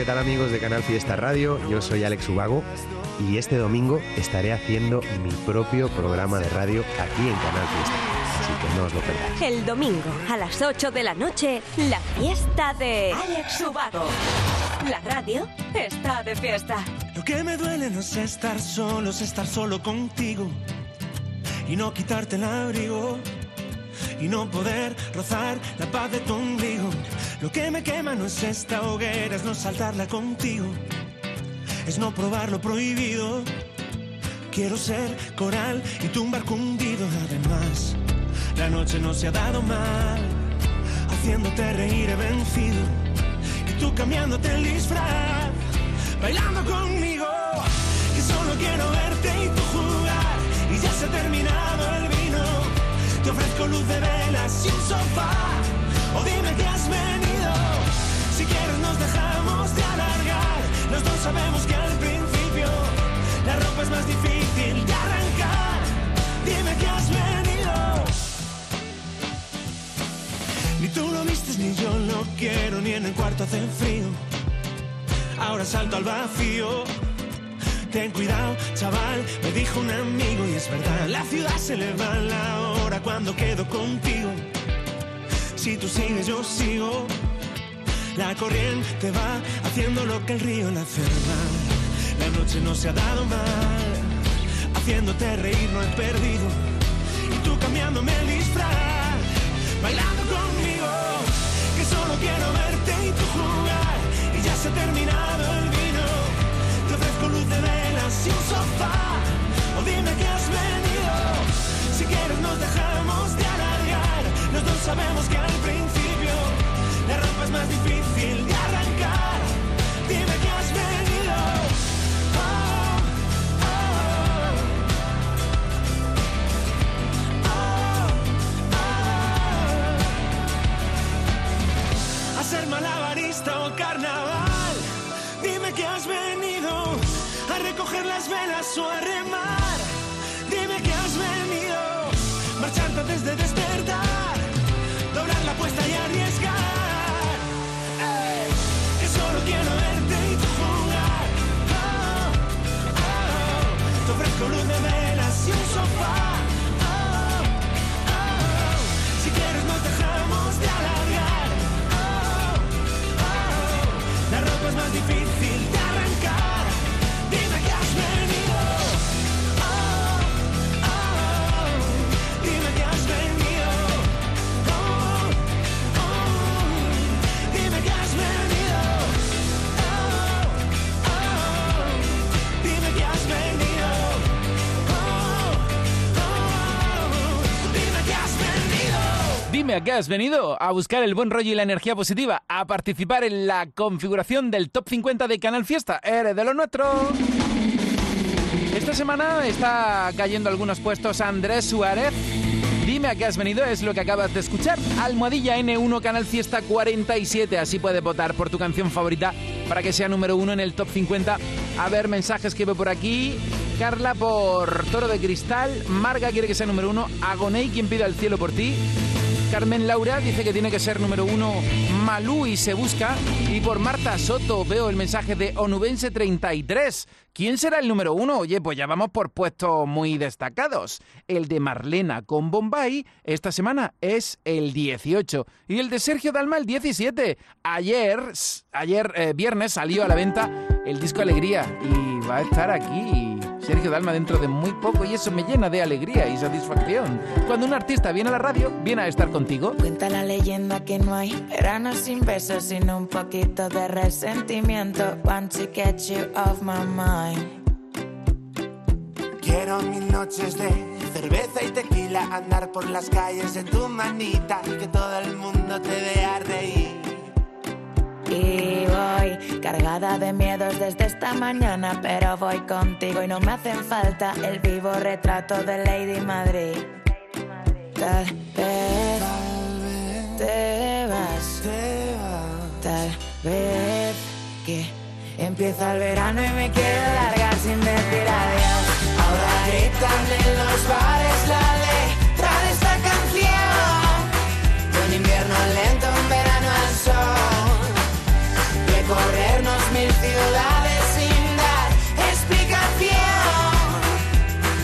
¿qué tal amigos de Canal Fiesta Radio? Yo soy Alex Ubago y este domingo estaré haciendo mi propio programa de radio aquí en Canal Fiesta. Así que no os lo perdáis. El domingo a las 8 de la noche, la fiesta de Alex Ubago. La radio está de fiesta. Lo que me duele no es estar solo, es estar solo contigo y no quitarte el abrigo y no poder rozar la paz de tu ombligo. Lo que me quema no es esta hoguera, es no saltarla contigo, es no probar lo prohibido. Quiero ser coral y tu un barco hundido. Además, la noche no se ha dado mal, haciéndote reír he vencido y tú cambiándote el disfraz, bailando conmigo. Ofrezco luz de velas y un sofá. O dime que has venido. Si quieres nos dejamos de alargar. Los dos sabemos que al principio la ropa es más difícil de arrancar. Dime que has venido. Ni tú lo vistes ni yo lo quiero, ni en el cuarto hace frío. Ahora salto al vacío. Ten cuidado, chaval, me dijo un amigo y es verdad, la ciudad se le va la hora cuando quedo contigo. Si tú sigues, yo sigo. La corriente va haciendo lo que el río la hace mal. La noche no se ha dado mal, haciéndote reír no he perdido. Y tú cambiándome el disfraz, bailando conmigo, que solo quiero verte y tú jugar. Y ya se ha terminado el luz de Dime a qué has venido, a buscar el buen rollo y la energía positiva, a participar en la configuración del top 50 de Canal Fiesta. Eres de lo nuestro. Esta semana está cayendo algunos puestos Andrés Suárez. Dime a qué has venido, es lo que acabas de escuchar. Almohadilla N1 Canal Fiesta 47. Así puedes votar por tu canción favorita para que sea número uno en el top 50. A ver, mensajes que veo por aquí. Carla por Toro de Cristal. Marga quiere que sea número uno. Agoney, quien pide al cielo por ti. Carmen Laura dice que tiene que ser número uno Malú y se busca. Y por Marta Soto veo el mensaje de Onubense 33. ¿Quién será el número uno? Oye, pues ya vamos por puestos muy destacados. El de Marlena con Bombay esta semana es el 18. Y el de Sergio Dalma el 17. Ayer, ayer eh, viernes salió a la venta el disco Alegría y va a estar aquí Sergio Dalma dentro de muy poco y eso me llena de alegría y satisfacción. Cuando un artista viene a la radio, viene a estar contigo. Cuenta la leyenda que no hay verano sin besos, sin un poquito de resentimiento. Want to get you off my mind. Quiero mil noches de cerveza y tequila, andar por las calles en tu manita, que todo el mundo te vea reír. Y voy cargada de miedos desde esta mañana, pero voy contigo y no me hacen falta el vivo retrato de Lady Madrid. Tal vez te vas, tal vez que empieza el verano y me quiero largar sin decir adiós. Ahora gritan en los bares la letra de esta canción. De un invierno recorrernos mil ciudades sin dar explicación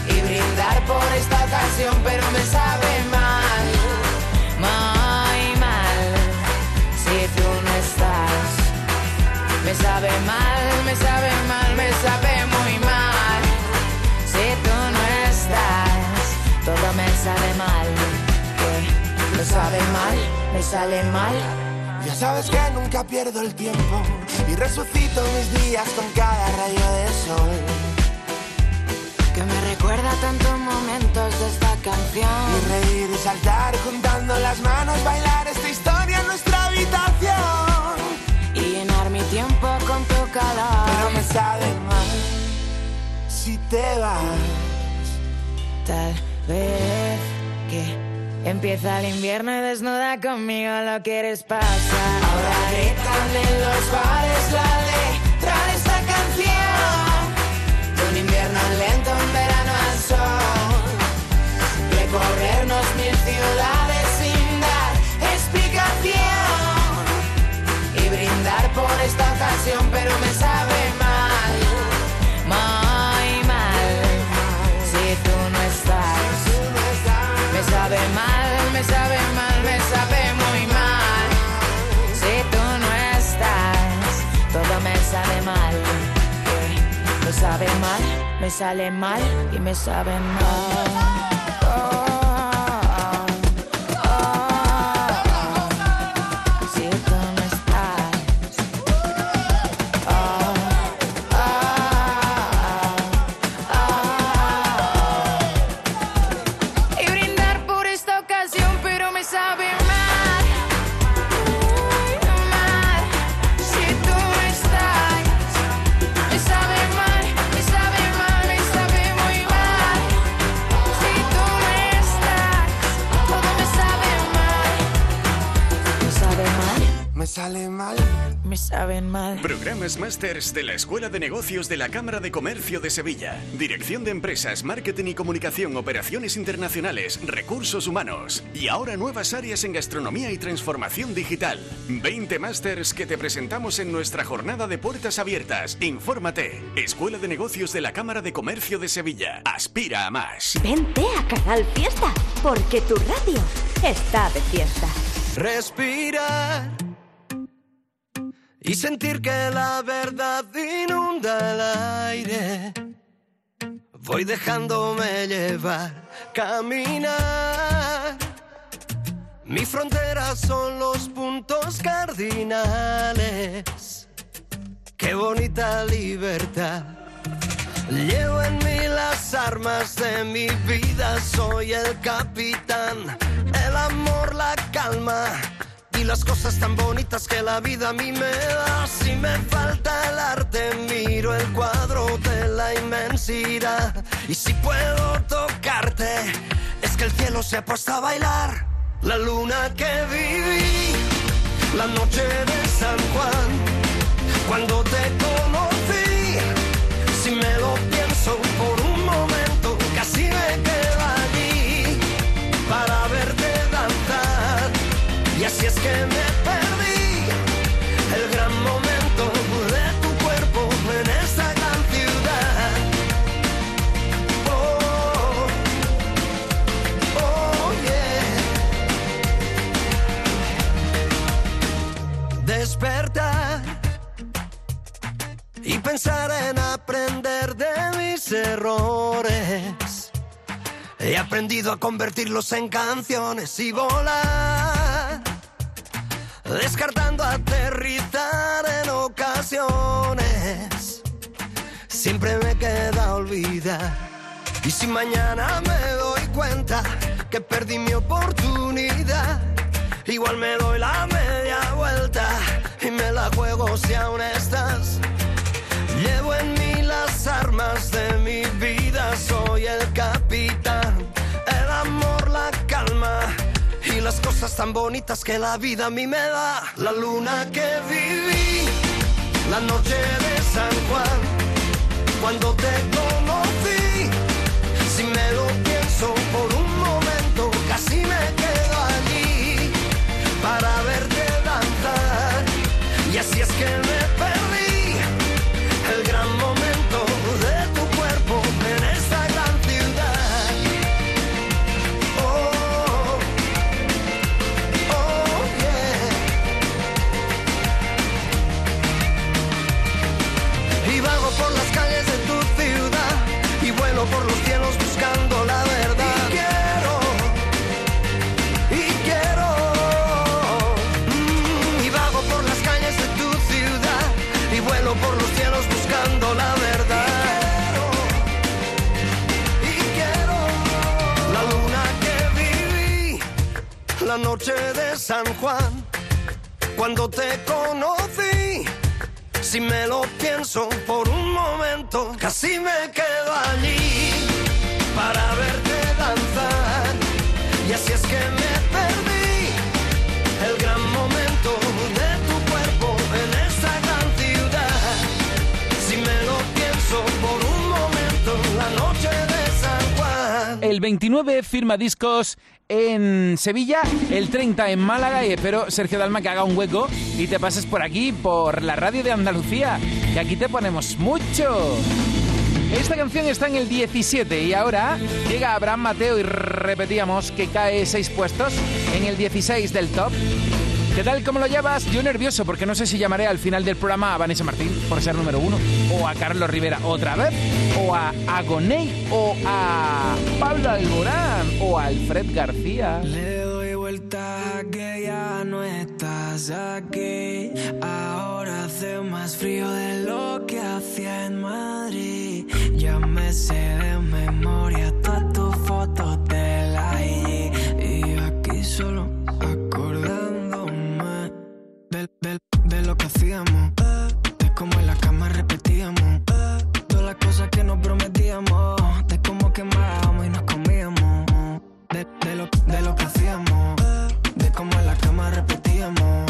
y brindar por esta ocasión, pero me sabe mal, muy mal, si tú no estás. Me sabe mal, me sabe mal, me sabe muy mal, si tú no estás, todo me sabe mal, que lo sabe mal, me sale mal Sabes que nunca pierdo el tiempo y resucito mis días con cada rayo de sol. Que me recuerda tantos momentos de esta canción. Y reír y saltar juntando las manos, bailar esta historia en nuestra habitación. Y llenar mi tiempo con tu calor. Pero me sabe mal si te vas. Tal vez Empieza el invierno y desnuda conmigo lo quieres pasar. Ahora gritan en los bares la letra de esta canción. Un invierno lento, un verano al sol. Recorrernos mil ciudades sin dar explicación. Y brindar por esta ocasión, pero me sabe me sabe mal, me sabe muy mal. Si tú no estás, todo me sabe mal. Me sabe mal, me sale mal y me sabe mal. Masters de la Escuela de Negocios de la Cámara de Comercio de Sevilla. Dirección de Empresas, Marketing y Comunicación, Operaciones Internacionales, Recursos Humanos. Y ahora nuevas áreas en gastronomía y transformación digital. 20 Masters que te presentamos en nuestra jornada de puertas abiertas. Infórmate. Escuela de Negocios de la Cámara de Comercio de Sevilla. Aspira a más. Vente a Canal Fiesta, porque tu radio está de fiesta. Respirar y sentir que la verdad inunda el aire. Voy dejándome llevar, caminar. Mi frontera son los puntos cardinales. Qué bonita libertad. Llevo en mí las armas de mi vida, soy el capitán, el amor, la calma y las cosas tan bonitas que la vida a mí me da. Si me falta el arte, miro el cuadro de la inmensidad. Y si puedo tocarte, es que el cielo se ha puesto a bailar. La luna que viví, la noche de San Juan, cuando te conocí. Si me lo pienso He aprendido a convertirlos en canciones y volar, descartando aterrizar en ocasiones. Siempre me queda olvidar. Y si mañana me doy cuenta que perdí mi oportunidad, igual me doy la media vuelta y me la juego si aún estás. Llevo en mí las armas de mi vida, soy el capitán, el amor, la calma las cosas tan bonitas que la vida a mí me da. La luna que viví, la noche de San Juan, cuando te conocí, si me lo pienso por un momento, casi me quedo allí para verte danzar. Y así es que San Juan, cuando te conocí. Si me lo pienso por un momento, casi me quedo allí para verte danzar. Y así es que El 29 firma discos en Sevilla, el 30 en Málaga y espero, Sergio Dalma, que haga un hueco y te pases por aquí, por la radio de Andalucía, que aquí te ponemos mucho. Esta canción está en el 17 y ahora llega Abraham Mateo y repetíamos que cae seis puestos en el 16 del top. ¿Qué tal? ¿Cómo lo llevas? Yo nervioso porque no sé si llamaré al final del programa a Vanessa Martín por ser número uno, o a Carlos Rivera otra vez, o a Agoney, o a Pablo Alborán, o a Alfred García. Le doy vuelta a que ya no estás aquí. Ahora hace más frío de lo que hacía en Madrid. Ya me sé de memoria todas tus fotos de la IG. Y aquí solo de lo que hacíamos. De cómo en la cama repetíamos. Todas las cosas que nos prometíamos. De cómo quemábamos y nos comíamos. De, de lo que hacíamos. De cómo en la cama repetíamos.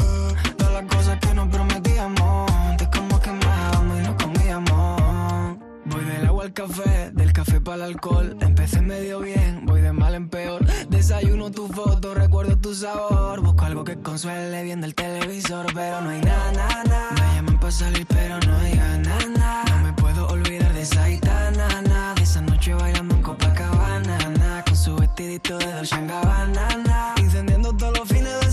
Todas las cosas que nos prometíamos. De cómo quemábamos y nos comíamos. Voy del agua al café, del café para el alcohol. Empecé medio bien, voy de mal en peor. Desayuno tu foto, recuerdo tu sabor. Busco algo que consuele viendo el televisor, pero no hay nada, nada. Me llaman para salir, pero no hay nada. No me puedo olvidar de esa gitana. De esa noche bailando en Copacabana. Con su vestidito de Dolce Gabbana, nada. Incendiando todos los fines de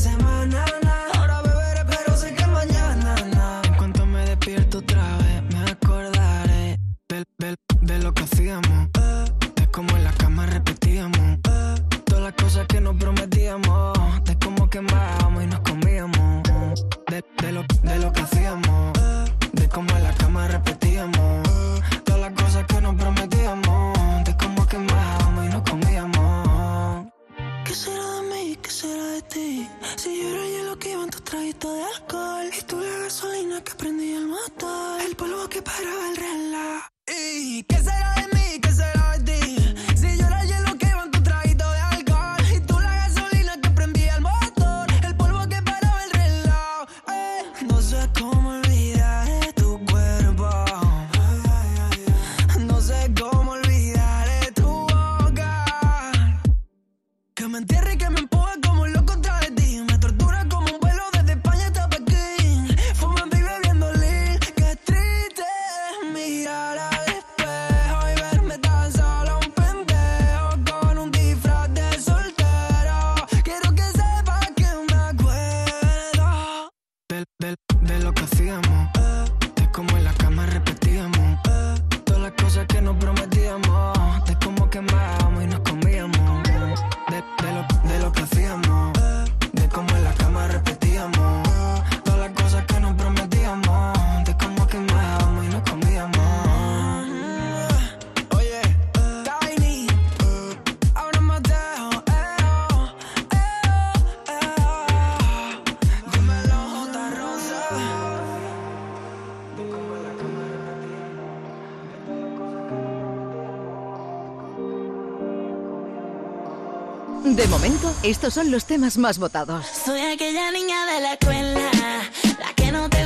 estos son los temas más votados. Soy aquella niña de la escuela, la que no te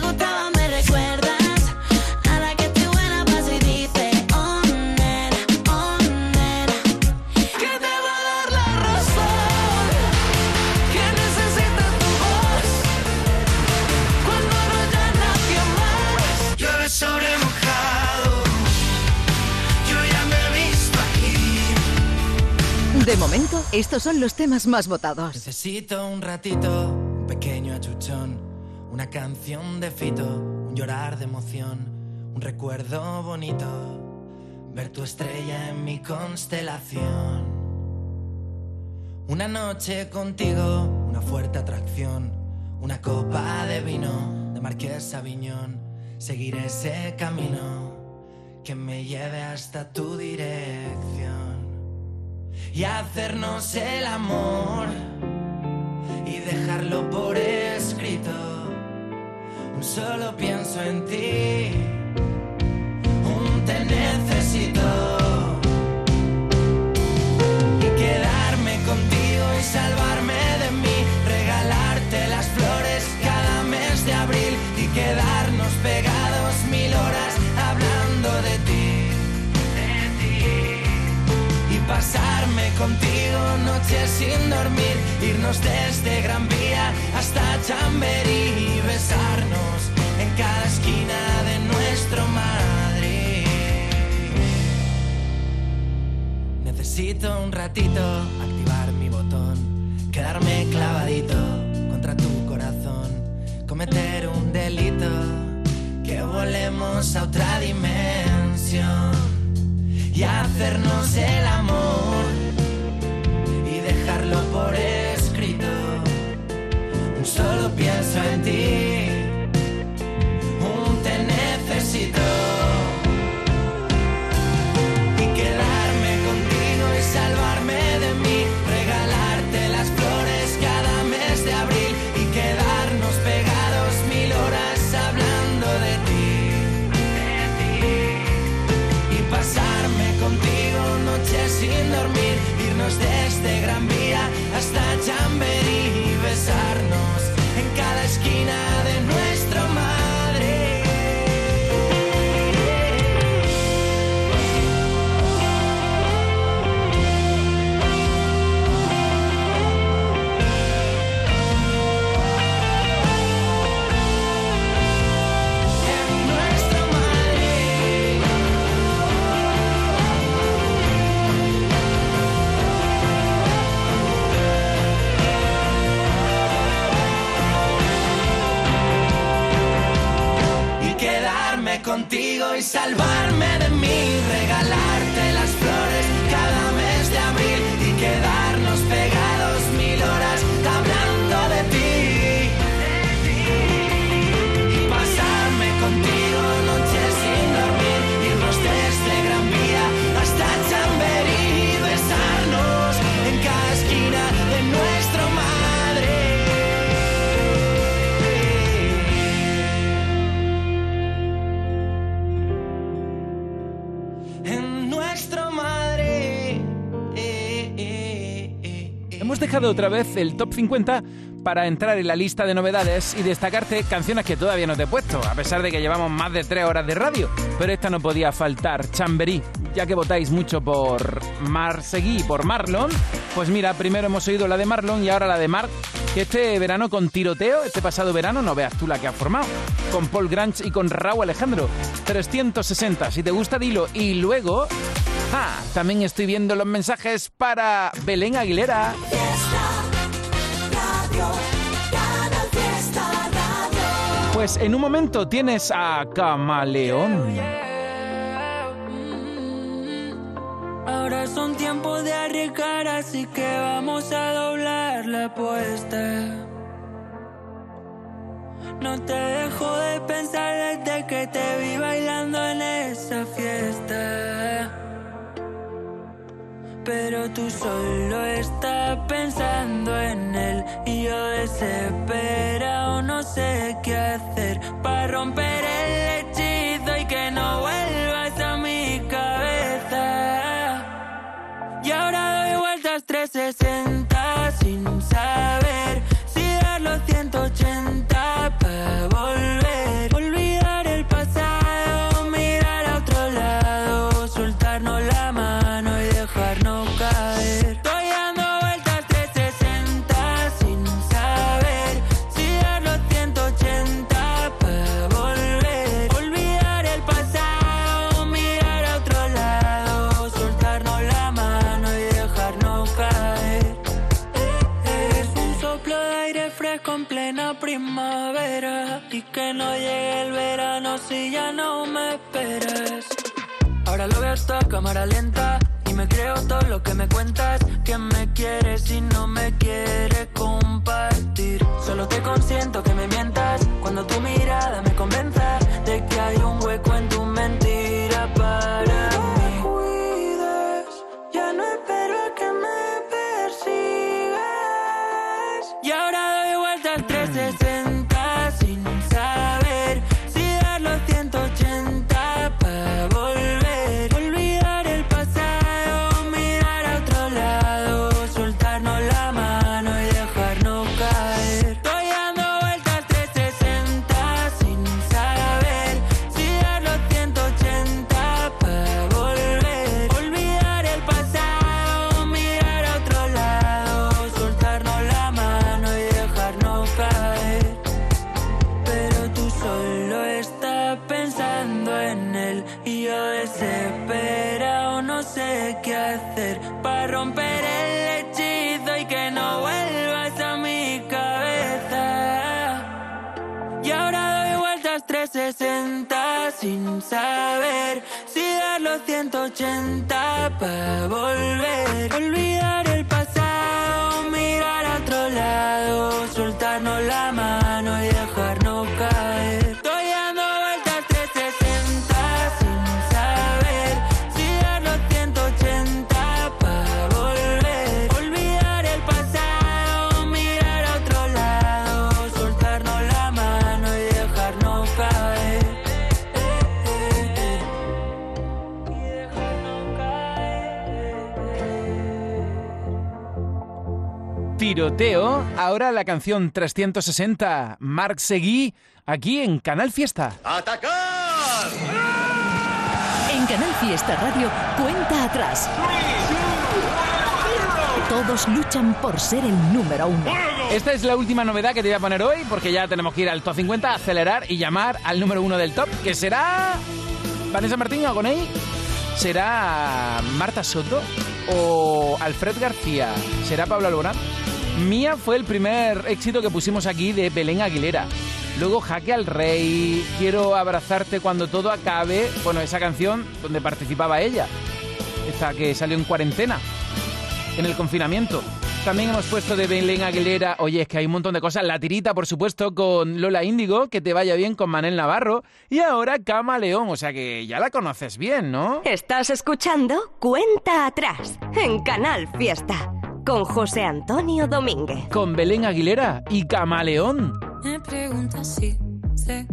estos son los temas más votados. Necesito un ratito, un pequeño achuchón, una canción de fito, un llorar de emoción, un recuerdo bonito, ver tu estrella en mi constelación. Una noche contigo, una fuerte atracción, una copa de vino de Marqués Aviñón, seguir ese camino que me lleve hasta tu dirección y hacernos el amor y dejarlo por escrito. Solo pienso en ti, un te contigo noches sin dormir, irnos desde Gran Vía hasta Chamberí y besarnos en cada esquina de nuestro Madrid. Necesito un ratito activar mi botón, quedarme clavadito contra tu corazón, cometer un delito, que volemos a otra dimensión y hacernos el amor y dejarlo por escrito. Solo pienso en ti, Otra vez el top 50 para entrar en la lista de novedades y destacarte canciones que todavía no te he puesto, a pesar de que llevamos más de tres horas de radio. Pero esta no podía faltar, Chamberí. Ya que votáis mucho por Marseguí por Marlon, pues mira, primero hemos oído la de Marlon y ahora la de Mark, que este verano con tiroteo, este pasado verano, no veas tú la que ha formado, con Paul Grange y con Raúl Alejandro. 360, si te gusta, dilo. Y luego, ah, también estoy viendo los mensajes para Belén Aguilera. Pues en un momento tienes a Camaleón. Ahora son tiempos de arriesgar, así que vamos a doblar la apuesta. No te dejo de pensar desde que te vi bailando en esa fiesta. Pero tú solo estás pensando en él y yo desesperado no sé qué hacer para romper el hechizo y que no vuelvas a mi cabeza. Y ahora doy vueltas 360 y que no llegue el verano si ya no me esperas. Ahora lo veo hasta cámara lenta y me creo todo lo que me cuentas que me quieres y no me quieres compartir. Solo te consiento que me mientas cuando tu mirada me convenza La canción 360, Marc Seguí, aquí en Canal Fiesta. ¡Atacar! En Canal Fiesta Radio, cuenta atrás. Todos luchan por ser el número uno. Esta es la última novedad que te voy a poner hoy, porque ya tenemos que ir al top 50, acelerar y llamar al número uno del top, que será Vanessa Martín o Agoney, será Marta Soto o Alfred García, será Pablo Alborán. Mía fue el primer éxito que pusimos aquí de Belén Aguilera. Luego Jaque al Rey, Quiero abrazarte cuando todo acabe. Bueno, esa canción donde participaba ella. Esta que salió en cuarentena, en el confinamiento. También hemos puesto de Belén Aguilera, oye, es que hay un montón de cosas. La tirita, por supuesto, con Lola Índigo, que te vaya bien con Manel Navarro. Y ahora Cama León, o sea que ya la conoces bien, ¿no? Estás escuchando Cuenta Atrás en Canal Fiesta con José Antonio Domínguez. Con Belén Aguilera y Camaleón. Me preguntas si sé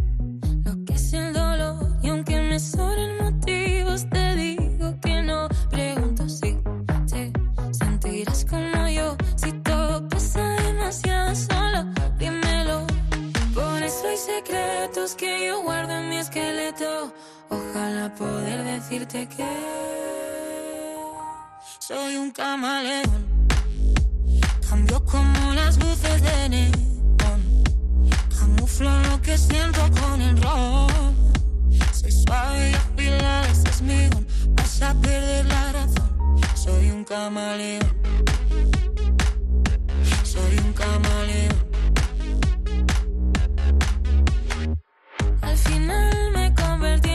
lo que es el dolor y aunque me sobren motivos te digo que no. Pregunto si te sentirás como yo si todo pasa demasiado solo. Dímelo. Por eso hay secretos que yo guardo en mi esqueleto. Ojalá poder decirte que soy un camaleón. Cambio como las luces de neón. Camuflo lo que siento con el ron. Soy suave y afilada, ese es mi don. Vas a perder la razón. Soy un camaleón. Soy un camaleón. Al final me convertí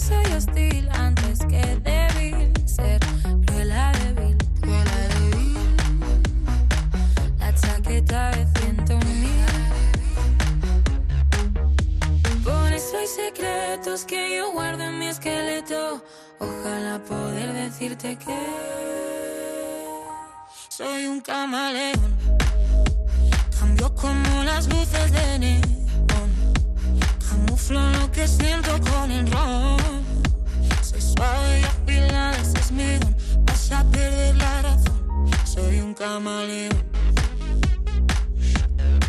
soy hostil antes que débil. Ser cruela débil, cruela débil. La chaqueta de ciento mil. Por eso hay secretos que yo guardo en mi esqueleto. Ojalá poder decirte que soy un camaleón. Cambio como las luces de neón. Camuflo lo que siento con el ron. Soy suave y afilada, ese es mi don. Vas a perder la razón. Soy un camaleón.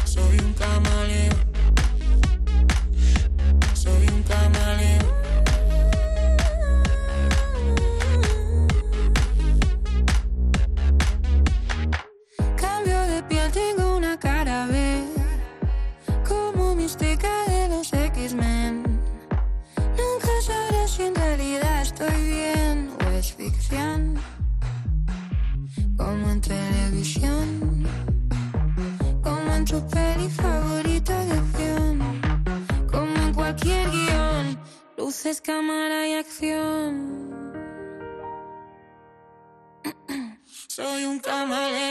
Soy un camaleón. Luces, cámara y acción. Soy un camaleón.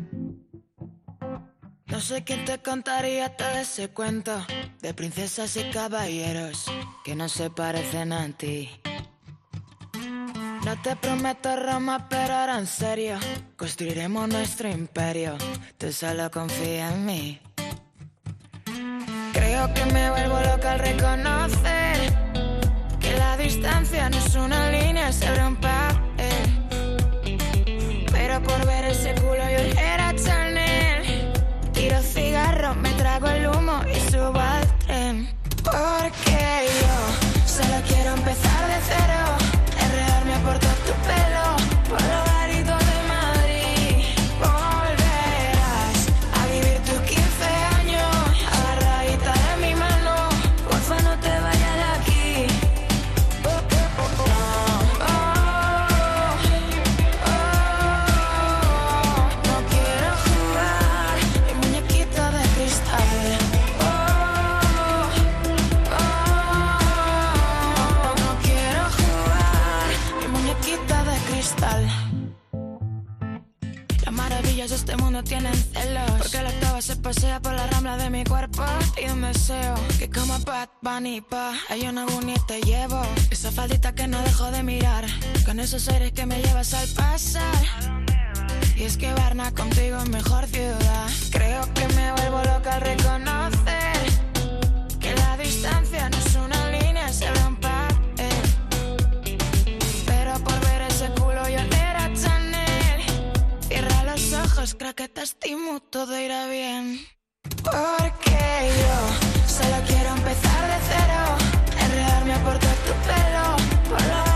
No sé quién te contaría todo ese cuento de princesas y caballeros que no se parecen a ti. No te prometo Roma, pero ahora en serio, construiremos nuestro imperio. Tú solo confía en mí. Creo que me vuelvo loca al reconocer que la distancia no es una línea sobre un papel. Pero por ver ese culo yo era Chanel. Me trago el humo y subo al tren. Porque yo solo quiero empezar de cero. Enredarme por todo tu pelo, Porque la octava se pasea por la rambla de mi cuerpo. Y un deseo que como Bad Bunny pa Hay una y te llevo. Esa faldita que no dejo de mirar Con esos aires que me llevas al pasar. Y es que Varna contigo es mejor ciudad. Creo que me vuelvo loca al reconocer ojos, creo que te estimo, todo irá bien. Porque yo solo quiero empezar de cero. Enredarme por todo tu pelo, por los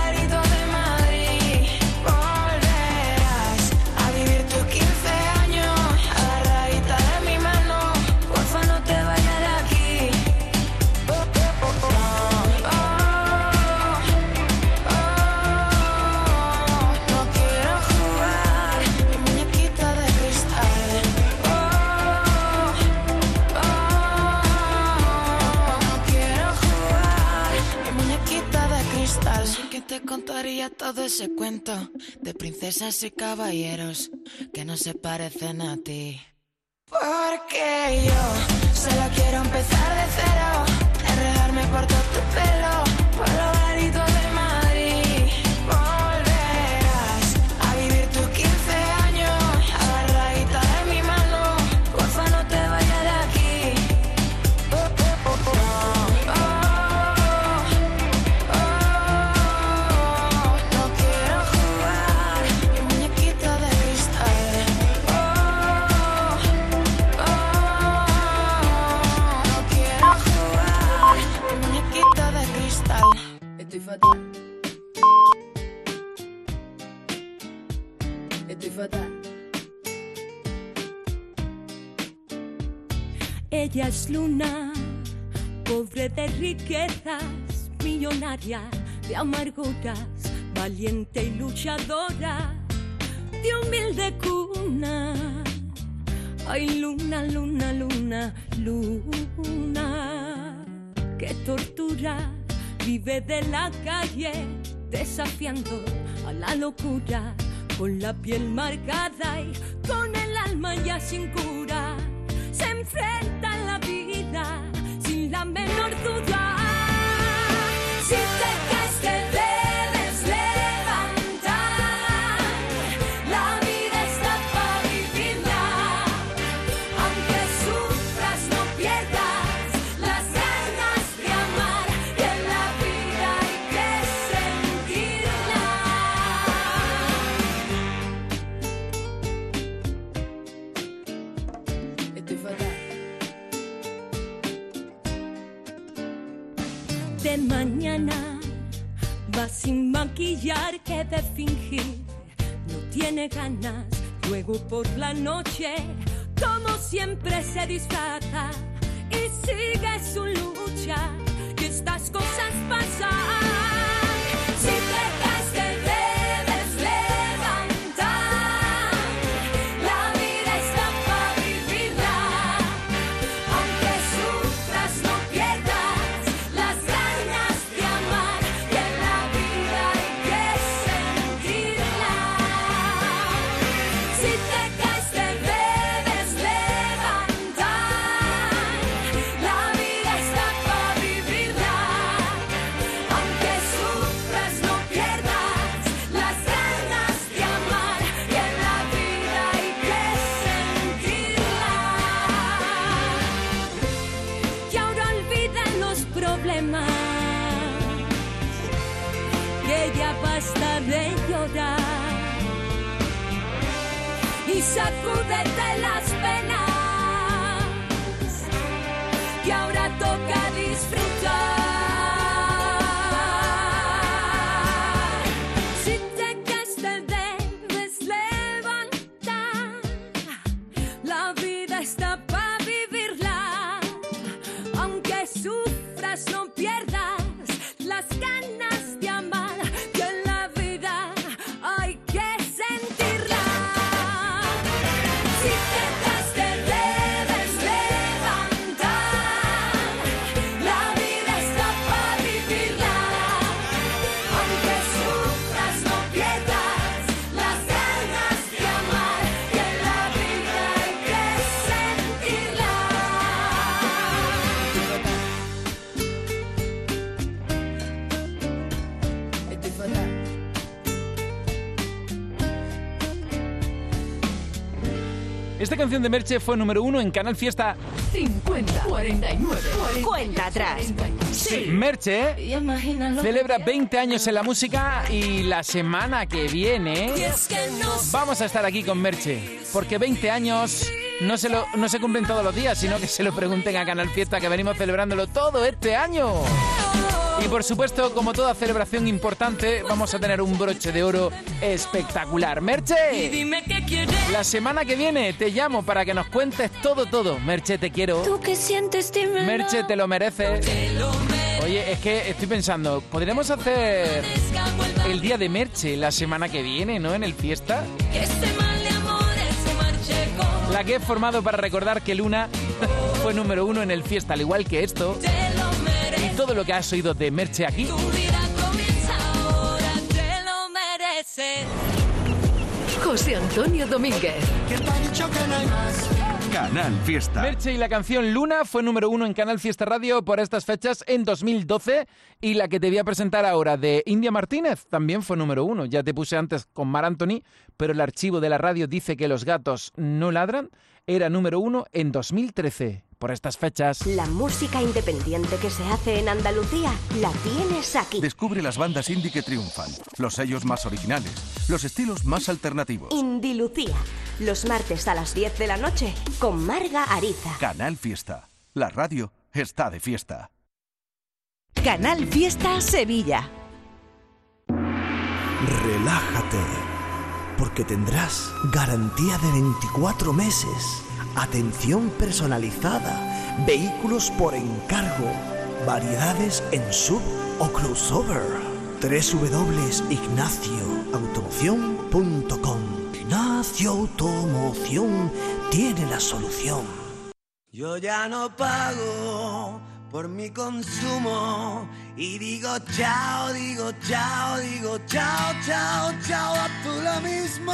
contaría todo ese cuento de princesas y caballeros que no se parecen a ti. Porque yo solo quiero empezar de cero, enredarme por todo tu pelo, por los garitos fatal. Estoy fatal. Ella es Luna, pobre de riquezas, millonaria de amarguras, valiente y luchadora, de humilde cuna. Ay, luna, luna, luna, luna, que tortura, vive de la calle, desafiando a la locura, con la piel marcada y con el alma ya sin cura se enfrenta a la vida sin la menor duda. Maquillar que de fingir no tiene ganas Luego por la noche, como siempre se disfraza y sigue su lucha. Y estas cosas pasan. Canción de Merche fue número uno en Canal Fiesta 50, 49, Cuenta atrás. Sí. Merche celebra 20 años en la música y la semana que viene vamos a estar aquí con Merche. Porque 20 años no se, lo, no se cumplen todos los días, sino que se lo pregunten a Canal Fiesta que venimos celebrándolo todo este año. Y por supuesto, como toda celebración importante, vamos a tener un broche de oro espectacular. Merche, Dime qué quieres. la semana que viene te llamo para que nos cuentes todo, todo. Merche, te quiero. ¿Tú qué sientes? Merche, te lo mereces. Oye, es que estoy pensando, ¿podremos hacer el día de Merche la semana que viene, no? En el fiesta. Este mal de amores se marche con La que he formado para recordar que Luna fue número uno en el fiesta, al igual que esto. Todo lo que has oído de Merche aquí. Tu vida comienza ahora, te lo mereces. José Antonio Domínguez. Canal Fiesta. Merche y la canción Luna fue número uno en Canal Fiesta Radio por estas fechas en 2012 y la que te voy a presentar ahora de India Martínez también fue número uno. Ya te puse antes con Mar Anthony, pero el archivo de la radio dice que los gatos no ladran. Era número uno en 2013 por estas fechas. La música independiente que se hace en Andalucía la tienes aquí. Descubre las bandas indie que triunfan, los sellos más originales, los estilos más alternativos. Indilucía, los martes a las 10 de la noche con Marga Ariza. Canal Fiesta. La radio está de fiesta. Canal Fiesta Sevilla. Relájate, porque tendrás garantía de 24 meses, atención personalizada, vehículos por encargo, variedades en sub o crossover. www.ignacioautomoción.com Ignacio Automoción tiene la solución. Yo ya no pago por mi consumo y digo chao, digo chao, digo chao, chao, chao, a tú lo mismo.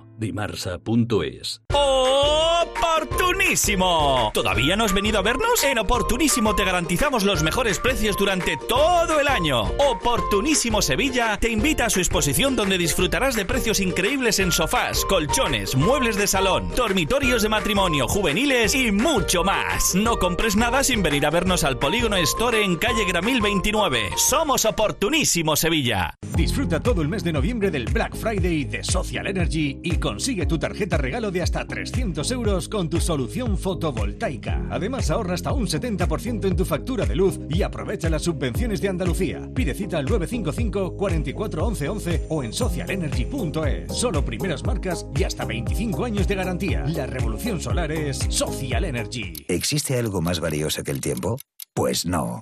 Dimarsa.es ¡Oportunísimo! ¿Todavía no has venido a vernos? En Oportunísimo te garantizamos los mejores precios durante todo el año. Oportunísimo Sevilla te invita a su exposición donde disfrutarás de precios increíbles en sofás, colchones, muebles de salón, dormitorios de matrimonio, juveniles y mucho más. No compres nada sin venir a vernos al Polígono Store en calle Gramil 29. Somos Oportunísimo Sevilla. Disfruta todo el mes de noviembre del Black Friday de Social Energy y consigue tu tarjeta regalo de hasta 300 euros con tu solución fotovoltaica. Además ahorra hasta un 70% en tu factura de luz y aprovecha las subvenciones de Andalucía. Pide cita al 955 44 11 11 o en socialenergy.es. Solo primeras marcas y hasta 25 años de garantía. La revolución solar es Social Energy. ¿Existe algo más valioso que el tiempo? Pues no.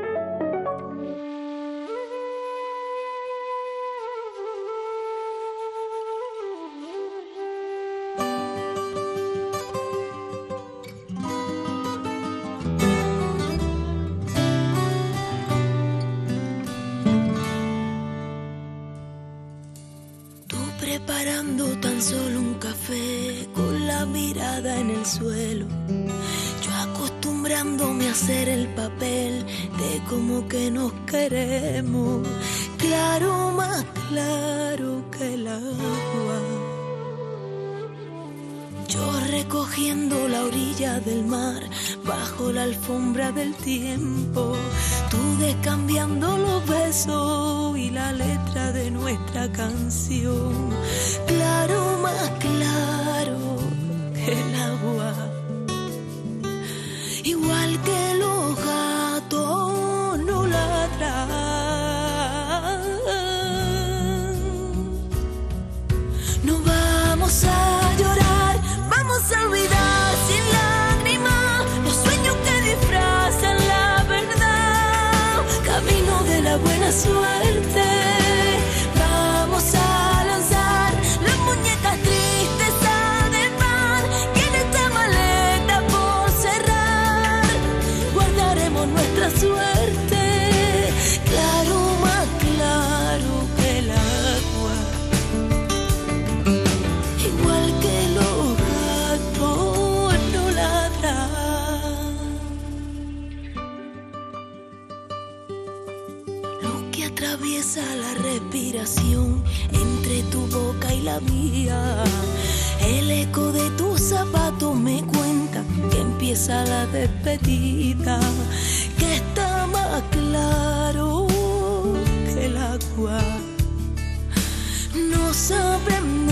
la alfombra del tiempo. Tú descambiando los besos y la letra de nuestra canción. Claro, más claro que el agua. Igual que los de la El eco de tus zapatos me cuenta que empieza la despedida. Que está más claro que el agua. Nos aprendimos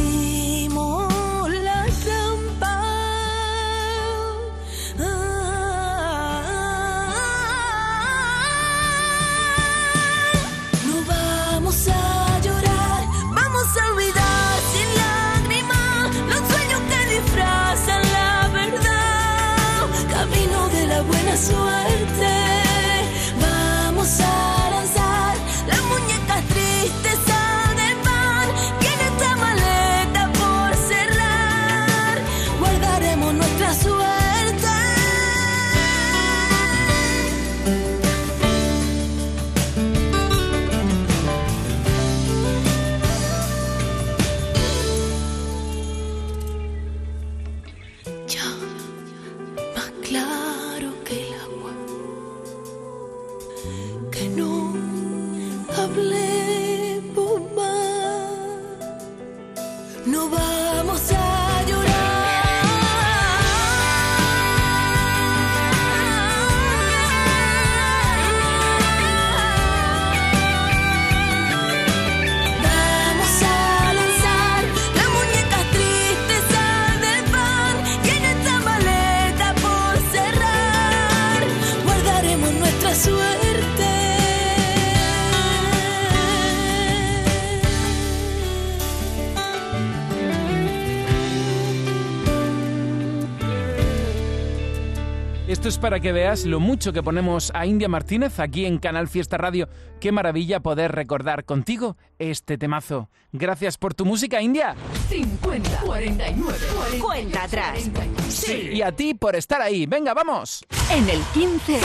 para que veas lo mucho que ponemos a India Martínez aquí en Canal Fiesta Radio. Qué maravilla poder recordar contigo este temazo. Gracias por tu música, India. 50, 49, cuenta atrás. Sí. Y a ti por estar ahí. Venga, vamos. En el 15.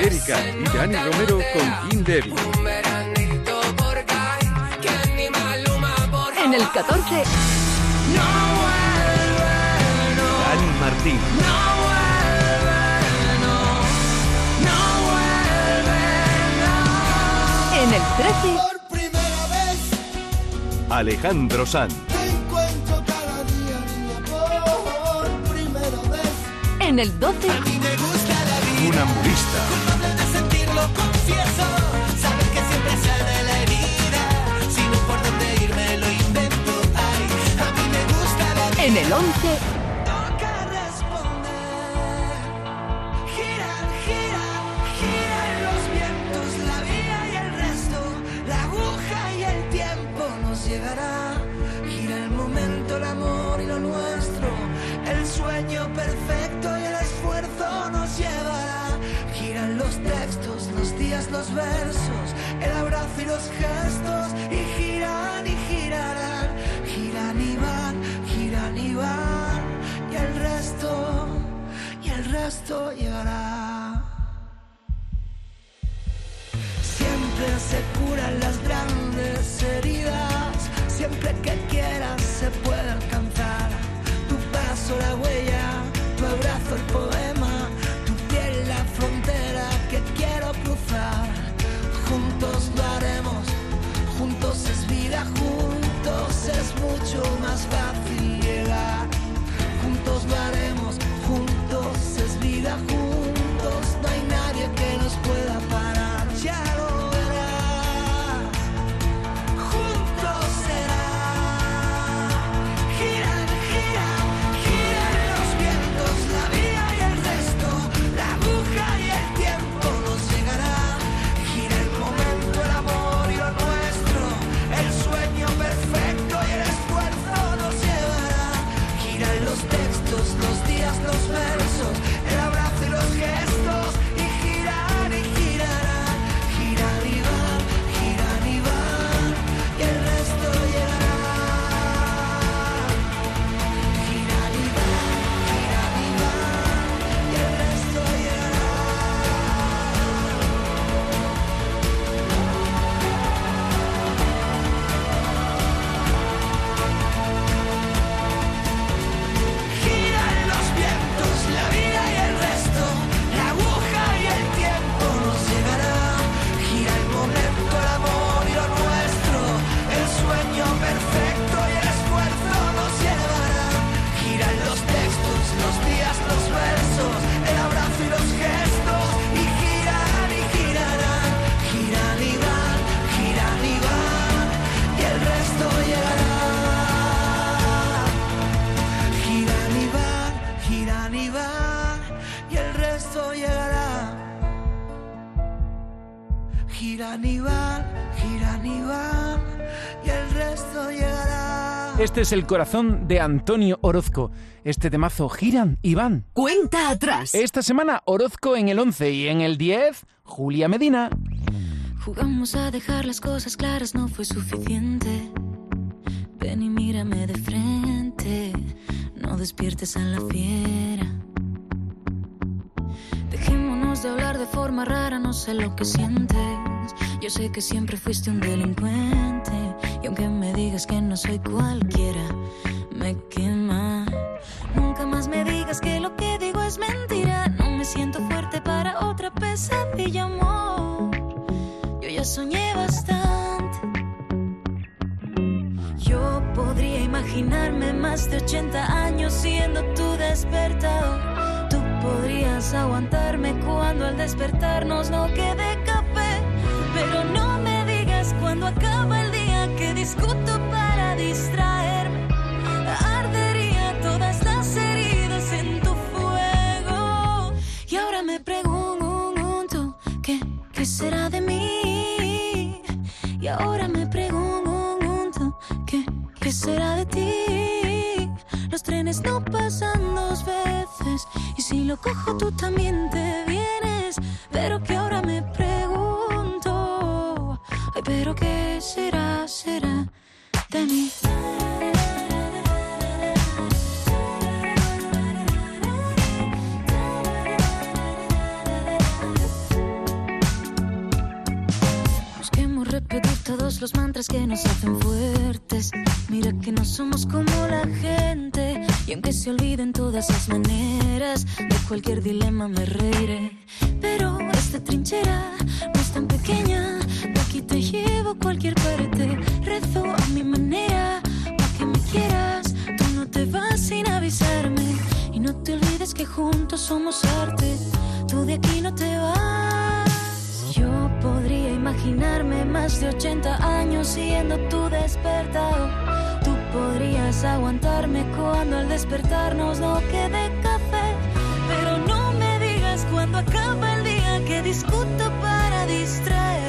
Erika y Dani Romero con King Debbie. En el 14. Dani Martín. En el 13. Alejandro Sanz. Encuentro cada día, niña, por En el 12, Un ambulista. Culpable de sentirlo, confieso. Saber que siempre sale la herida. Si no por dónde irme, lo invento. Ay, a mí me gusta la en el 11, perfecto y el esfuerzo nos llevará. Giran los textos, los días, los versos, el abrazo y los gestos y giran y girarán, giran y van, giran y van y el resto, y el resto llegará. Siempre se curan las grandes heridas, siempre que quieras se puede alcanzar. Tu paso, la huella, abrazo, el poema, tu piel, la frontera que quiero cruzar. Juntos lo haremos, juntos es vida, juntos es mucho más fácil llegar. Juntos lo haremos, es el corazón de Antonio Orozco. Este temazo giran y van. Cuenta atrás. Esta semana Orozco en el 11 y en el 10 Julia Medina. Jugamos a dejar las cosas claras, no fue suficiente. Ven y mírame de frente, no despiertes a la fiera. De hablar de forma rara, no sé lo que sientes. Yo sé que siempre fuiste un delincuente. Y aunque me digas que no soy cualquiera, me quema. Nunca más me digas que lo que digo es mentira. No me siento fuerte para otra pesadilla, amor. Yo ya soñé bastante. Yo podría imaginarme más de 80 años siendo tu despertador. Podrías aguantarme cuando al despertarnos no quede café. Pero no me digas cuando acaba el día que discuto cojo tú también te vienes. Los mantras que nos hacen fuertes. Mira que no somos como la gente. Y aunque se olviden todas las maneras, de cualquier dilema me reiré. Pero esta trinchera no es tan pequeña. De aquí te llevo cualquier parte. Rezo a mi manera, pa' que me quieras. Tú no te vas sin avisarme. Y no te olvides que juntos somos arte, tú de aquí no te vas. Podría imaginarme más de 80 años siendo tu despertador. Tú podrías aguantarme cuando al despertarnos no quede café. Pero no me digas cuando acaba el día que discuto para distraerme.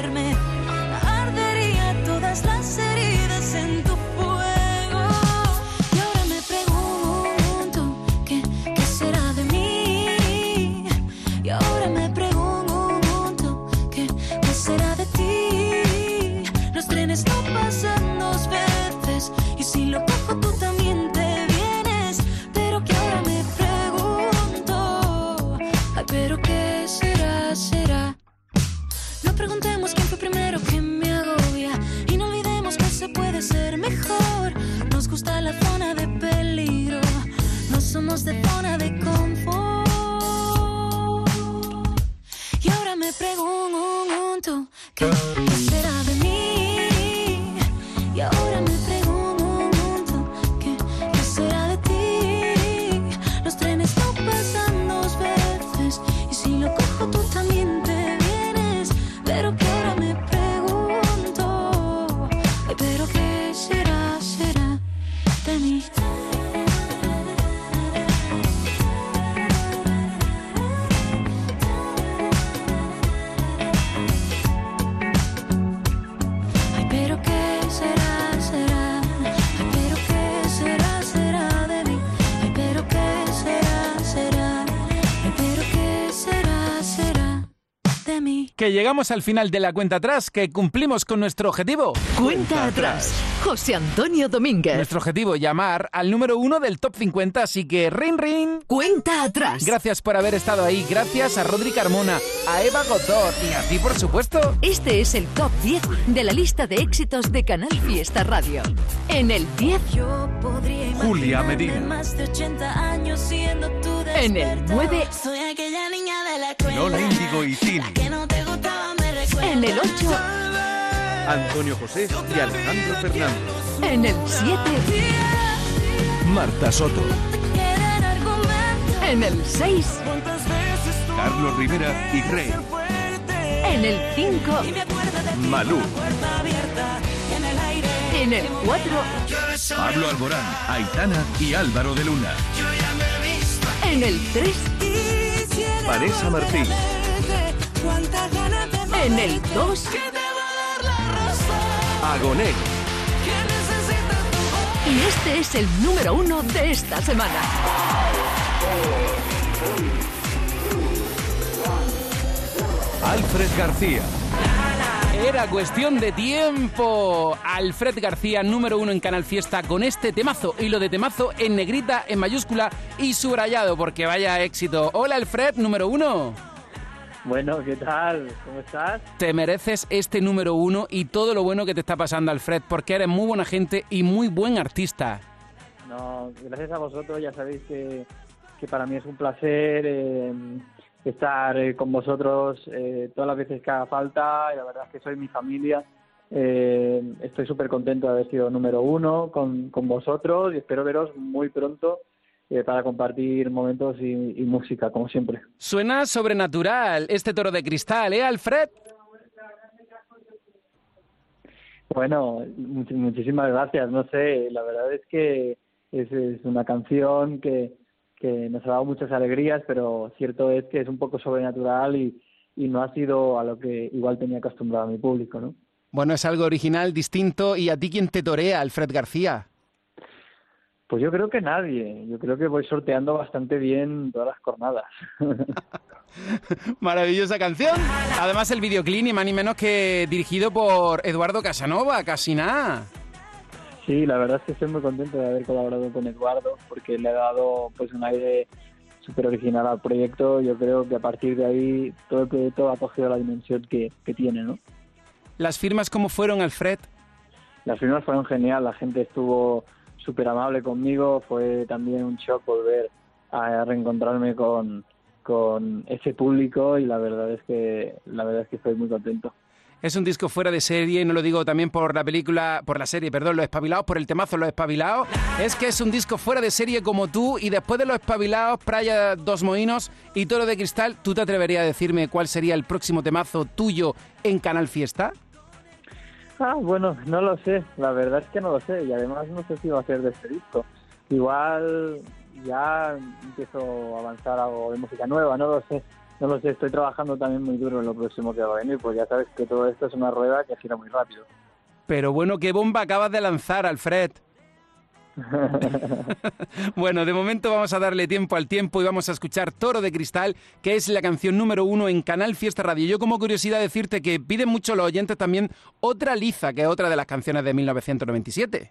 Llegamos al final de la cuenta atrás, que cumplimos con nuestro objetivo. Cuenta atrás. José Antonio Domínguez. Nuestro objetivo, llamar al número uno del top 50, así que rin rin. Cuenta atrás. Gracias por haber estado ahí, gracias a Rodri Carmona, a Eva Gotor y a ti, por supuesto. Este es el top 10 de la lista de éxitos de Canal Fiesta Radio. En el 10, Yo podría Julia Medina. más de 80 años siendo tu En el despertador. 9. Soy aquella niña de la Lola Índigo y Tini. que no te gustaba, me recuerda. en el 8, Antonio José y Alejandro Fernández. en el 7, Marta Soto. En el 6, Carlos Rivera y Rey. en el 5, Malú. en el 4, Pablo Alborán, Aitana y Álvaro de Luna. en el 3, Vanessa Martín. en el 2 Agoné. y este es el número 1 de esta semana. Alfred García. Era cuestión de tiempo. Alfred García, número uno en Canal Fiesta, con este temazo. Y lo de temazo en negrita, en mayúscula y subrayado, porque vaya éxito. Hola Alfred, número uno. Bueno, ¿qué tal? ¿Cómo estás? Te mereces este número uno y todo lo bueno que te está pasando, Alfred, porque eres muy buena gente y muy buen artista. No, gracias a vosotros, ya sabéis que, que para mí es un placer eh, estar eh, con vosotros eh, todas las veces que haga falta, y la verdad es que sois mi familia. Eh, estoy súper contento de haber sido número uno con, con vosotros y espero veros muy pronto eh, para compartir momentos y, y música, como siempre. Suena sobrenatural este toro de cristal, ¿eh, Alfred? Bueno, much- muchísimas gracias. No sé, la verdad es que es, es una canción que, que nos ha dado muchas alegrías, pero cierto es que es un poco sobrenatural y, y no ha sido a lo que igual tenía acostumbrado a mi público, ¿no? Bueno, es algo original, distinto. ¿Y a ti quién te torea, Alfred García? Pues yo creo que nadie. Yo creo que voy sorteando bastante bien todas las jornadas. Maravillosa canción. Además, el videoclip, ni más ni menos que dirigido por Eduardo Casanova, casi nada. Sí, la verdad es que estoy muy contento de haber colaborado con Eduardo porque le ha dado pues un aire súper original al proyecto. Yo creo que a partir de ahí todo el proyecto ha cogido la dimensión que, que tiene, ¿no? ¿Las firmas cómo fueron, Alfred? Las firmas fueron genial, la gente estuvo súper amable conmigo, fue también un shock volver a reencontrarme con, con ese público y la verdad es que la verdad es que estoy muy contento. Es un disco fuera de serie, y no lo digo también por la película, por la serie, perdón, Los Espabilados, por el temazo Los Espabilados. Es que es un disco fuera de serie como tú y después de Los Espabilados, Playa Dos Moinos y Toro de Cristal, ¿tú te atreverías a decirme cuál sería el próximo temazo tuyo en Canal Fiesta? Ah, bueno, no lo sé, la verdad es que no lo sé y además no sé si va a ser de este disco. Igual ya empiezo a avanzar algo de música nueva, no lo sé. No lo sé, estoy trabajando también muy duro en lo próximo que va a venir, pues ya sabes que todo esto es una rueda que gira muy rápido. Pero bueno, qué bomba acabas de lanzar, Alfred. bueno, de momento vamos a darle tiempo al tiempo y vamos a escuchar Toro de Cristal, que es la canción número uno en Canal Fiesta Radio. Yo como curiosidad decirte que piden mucho los oyentes también otra liza, que es otra de las canciones de 1997.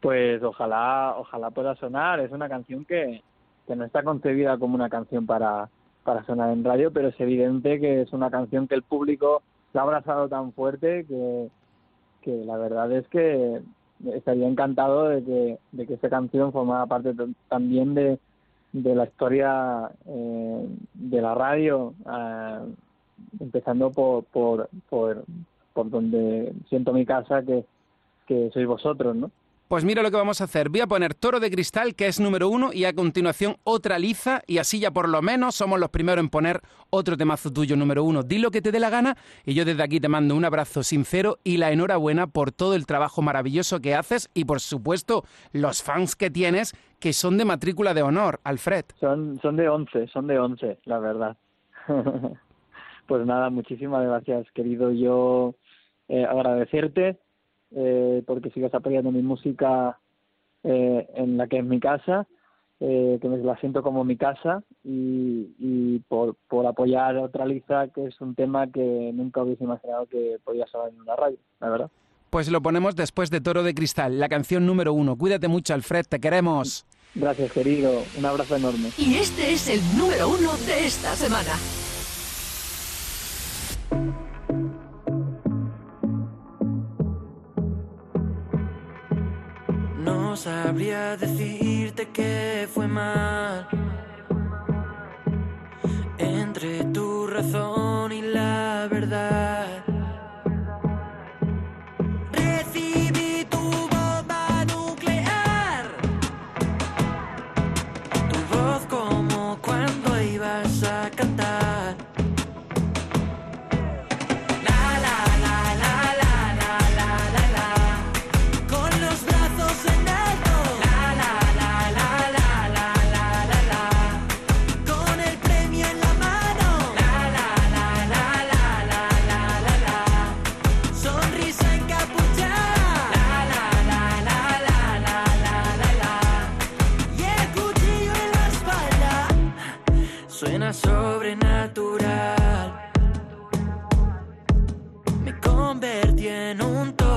Pues ojalá, ojalá pueda sonar. Es una canción que, que no está concebida como una canción para, para sonar en radio, pero es evidente que es una canción que el público la ha abrazado tan fuerte que, que la verdad es que estaría encantado de que, de que esta canción formara parte también de, de la historia eh, de la radio, eh, empezando por, por, por, por donde siento mi casa, que, que sois vosotros, ¿no? Pues mira lo que vamos a hacer. Voy a poner Toro de Cristal, que es número uno, y a continuación otra liza, y así ya por lo menos somos los primeros en poner otro temazo tuyo número uno. Di lo que te dé la gana, y yo desde aquí te mando un abrazo sincero y la enhorabuena por todo el trabajo maravilloso que haces y por supuesto los fans que tienes, que son de matrícula de honor, Alfred. Son, son de 11, son de 11, la verdad. pues nada, muchísimas gracias, querido. Yo eh, agradecerte eh, porque sigas apoyando mi música eh, en la que es mi casa, eh, que me la siento como mi casa y, y por, por apoyar a otra Liza, que es un tema que nunca hubiese imaginado que podía sonar en una radio, la verdad. Pues lo ponemos después de Toro de Cristal, la canción número uno. Cuídate mucho, Alfred, te queremos. Gracias, querido. Un abrazo enorme. Y este es el número uno de esta semana. Sabría decirte que fue mal. Entre tu razón en un toro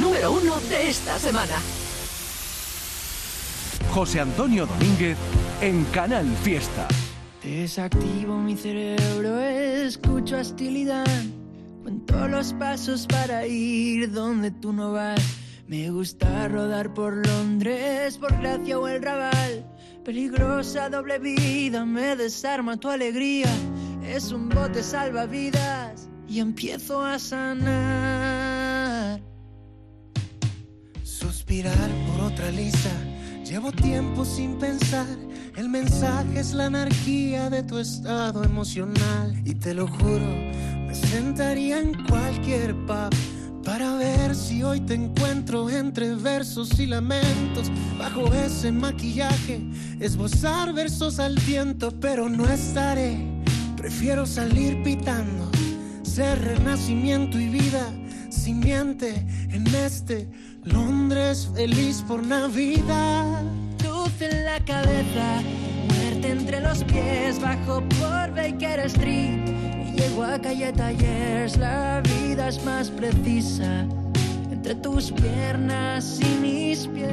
número uno de esta semana. José Antonio Domínguez en Canal Fiesta. Desactivo mi cerebro, escucho hostilidad. Cuento los pasos para ir donde tú no vas. Me gusta rodar por Londres, por Gracia o el Raval. Peligrosa doble vida, me desarma tu alegría. Es un bote salvavidas y empiezo a sanar. Suspirar por otra lisa. Llevo tiempo sin pensar. El mensaje es la anarquía de tu estado emocional. Y te lo juro, me sentaría en cualquier pub para ver si hoy te encuentro entre versos y lamentos. Bajo ese maquillaje, esbozar versos al viento, pero no estaré. Prefiero salir pitando, ser renacimiento y vida, simiente en este Londres feliz por Navidad. Luz en la cabeza, muerte entre los pies, bajo por Baker Street. Y llego a calle Tallers, la vida es más precisa. Entre tus piernas y mis pies.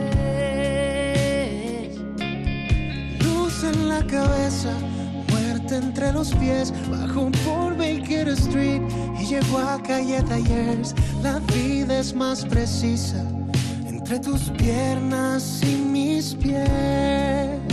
Luz en la cabeza, muerte entre los pies, bajo por Baker Street y llego a calle Tallers. La vida es más precisa entre tus piernas y mis pies.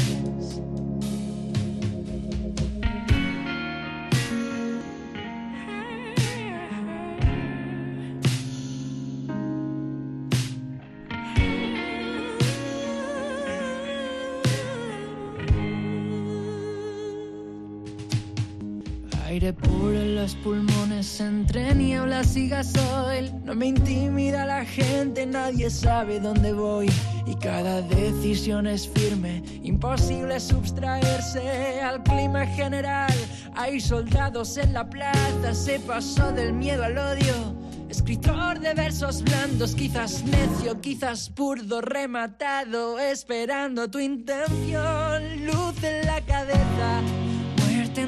Aire puro en los pulmones entre nieblas y gasoil. No me intimida la gente, nadie sabe dónde voy. Y cada decisión es firme, imposible sustraerse al clima general. Hay soldados en la plaza, se pasó del miedo al odio. Escritor de versos blandos, quizás necio, quizás burdo, rematado, esperando tu intención. Luz en la cabeza,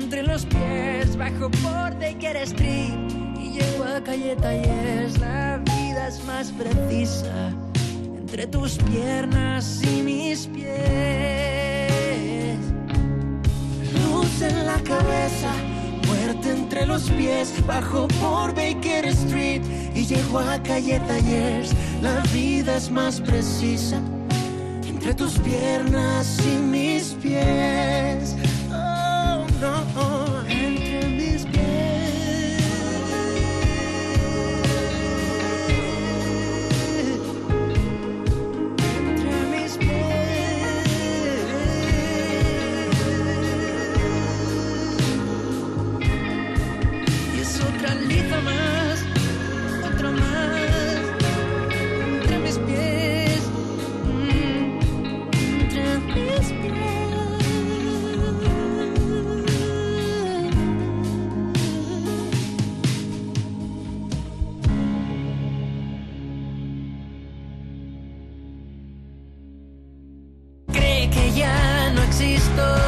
entre los pies, bajo por Baker Street y llego a calle Tallers. La vida es más precisa entre tus piernas y mis pies. Luz en la cabeza, muerte entre los pies, bajo por Baker Street y llego a calle Tallers. La vida es más precisa entre tus piernas y mis pies. todo.